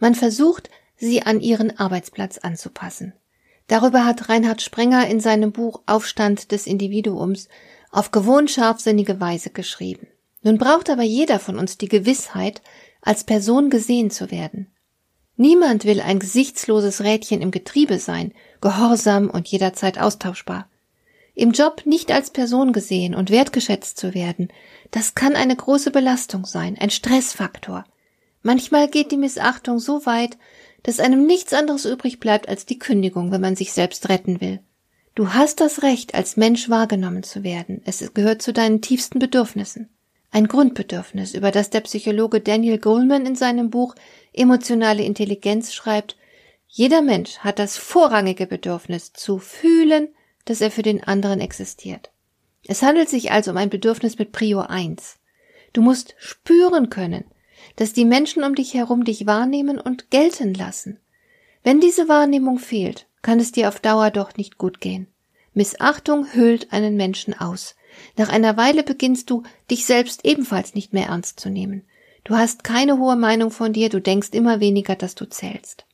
Man versucht, sie an ihren Arbeitsplatz anzupassen. Darüber hat Reinhard Sprenger in seinem Buch Aufstand des Individuums auf gewohnt scharfsinnige Weise geschrieben. Nun braucht aber jeder von uns die Gewissheit, als Person gesehen zu werden. Niemand will ein gesichtsloses Rädchen im Getriebe sein, gehorsam und jederzeit austauschbar. Im Job nicht als Person gesehen und wertgeschätzt zu werden, das kann eine große Belastung sein, ein Stressfaktor. Manchmal geht die Missachtung so weit, dass einem nichts anderes übrig bleibt als die Kündigung, wenn man sich selbst retten will. Du hast das Recht, als Mensch wahrgenommen zu werden. Es gehört zu deinen tiefsten Bedürfnissen. Ein Grundbedürfnis, über das der Psychologe Daniel Goleman in seinem Buch Emotionale Intelligenz schreibt, jeder Mensch hat das vorrangige Bedürfnis zu fühlen, dass er für den anderen existiert. Es handelt sich also um ein Bedürfnis mit Prior 1. Du musst spüren können, dass die Menschen um dich herum dich wahrnehmen und gelten lassen. Wenn diese Wahrnehmung fehlt, kann es dir auf Dauer doch nicht gut gehen. Missachtung hüllt einen Menschen aus. Nach einer Weile beginnst du, dich selbst ebenfalls nicht mehr ernst zu nehmen. Du hast keine hohe Meinung von dir, du denkst immer weniger, dass du zählst.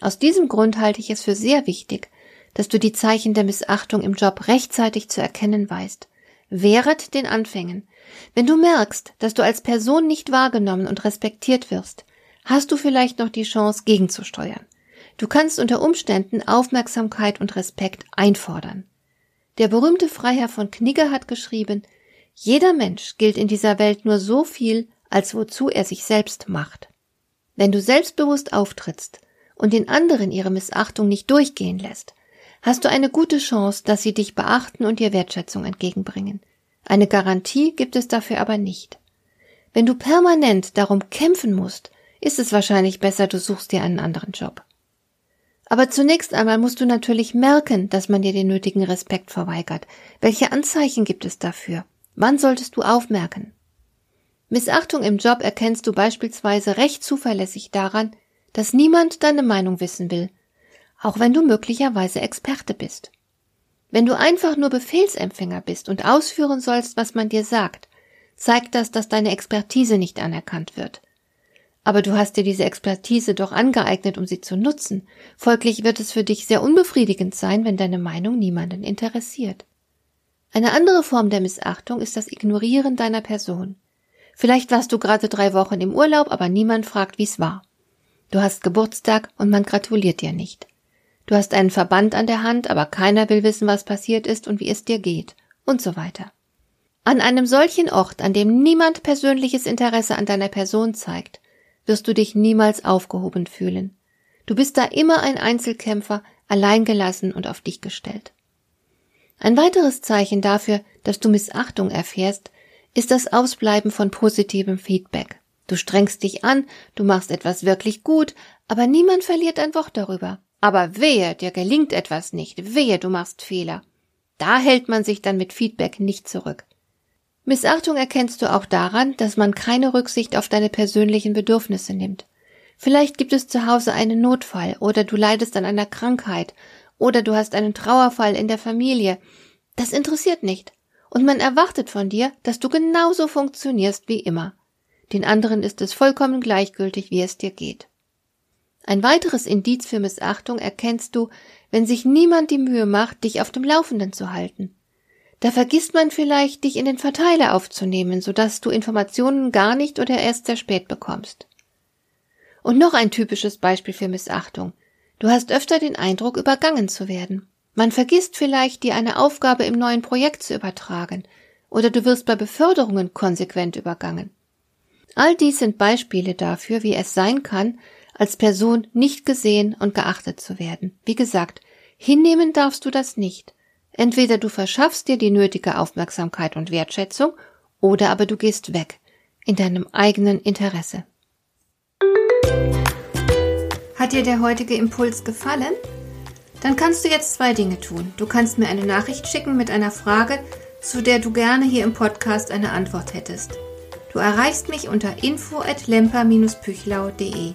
Aus diesem Grund halte ich es für sehr wichtig, dass du die Zeichen der Missachtung im Job rechtzeitig zu erkennen weißt. Wehret den Anfängen. Wenn du merkst, dass du als Person nicht wahrgenommen und respektiert wirst, hast du vielleicht noch die Chance, gegenzusteuern. Du kannst unter Umständen Aufmerksamkeit und Respekt einfordern. Der berühmte Freiherr von Knigge hat geschrieben, jeder Mensch gilt in dieser Welt nur so viel, als wozu er sich selbst macht. Wenn du selbstbewusst auftrittst und den anderen ihre Missachtung nicht durchgehen lässt, hast du eine gute Chance, dass sie dich beachten und dir Wertschätzung entgegenbringen. Eine Garantie gibt es dafür aber nicht. Wenn du permanent darum kämpfen musst, ist es wahrscheinlich besser, du suchst dir einen anderen Job. Aber zunächst einmal musst du natürlich merken, dass man dir den nötigen Respekt verweigert. Welche Anzeichen gibt es dafür? Wann solltest du aufmerken? Missachtung im Job erkennst du beispielsweise recht zuverlässig daran, dass niemand deine Meinung wissen will, auch wenn du möglicherweise Experte bist. Wenn du einfach nur Befehlsempfänger bist und ausführen sollst, was man dir sagt, zeigt das, dass deine Expertise nicht anerkannt wird. Aber du hast dir diese Expertise doch angeeignet, um sie zu nutzen. Folglich wird es für dich sehr unbefriedigend sein, wenn deine Meinung niemanden interessiert. Eine andere Form der Missachtung ist das Ignorieren deiner Person. Vielleicht warst du gerade drei Wochen im Urlaub, aber niemand fragt, wie's war. Du hast Geburtstag und man gratuliert dir nicht. Du hast einen Verband an der Hand, aber keiner will wissen, was passiert ist und wie es dir geht, und so weiter. An einem solchen Ort, an dem niemand persönliches Interesse an deiner Person zeigt, wirst du dich niemals aufgehoben fühlen. Du bist da immer ein Einzelkämpfer, alleingelassen und auf dich gestellt. Ein weiteres Zeichen dafür, dass du Missachtung erfährst, ist das Ausbleiben von positivem Feedback. Du strengst dich an, du machst etwas wirklich gut, aber niemand verliert ein Wort darüber. Aber wehe, dir gelingt etwas nicht, wehe, du machst Fehler. Da hält man sich dann mit Feedback nicht zurück. Missachtung erkennst du auch daran, dass man keine Rücksicht auf deine persönlichen Bedürfnisse nimmt. Vielleicht gibt es zu Hause einen Notfall oder du leidest an einer Krankheit oder du hast einen Trauerfall in der Familie. Das interessiert nicht. Und man erwartet von dir, dass du genauso funktionierst wie immer. Den anderen ist es vollkommen gleichgültig, wie es dir geht. Ein weiteres Indiz für Missachtung erkennst du, wenn sich niemand die Mühe macht, dich auf dem Laufenden zu halten. Da vergisst man vielleicht, dich in den Verteiler aufzunehmen, sodass du Informationen gar nicht oder erst sehr spät bekommst. Und noch ein typisches Beispiel für Missachtung. Du hast öfter den Eindruck, übergangen zu werden. Man vergisst vielleicht, dir eine Aufgabe im neuen Projekt zu übertragen, oder du wirst bei Beförderungen konsequent übergangen. All dies sind Beispiele dafür, wie es sein kann, als Person nicht gesehen und geachtet zu werden. Wie gesagt, hinnehmen darfst du das nicht. Entweder du verschaffst dir die nötige Aufmerksamkeit und Wertschätzung, oder aber du gehst weg, in deinem eigenen Interesse. Hat dir der heutige Impuls gefallen? Dann kannst du jetzt zwei Dinge tun. Du kannst mir eine Nachricht schicken mit einer Frage, zu der du gerne hier im Podcast eine Antwort hättest. Du erreichst mich unter info@lemper-püchlau.de.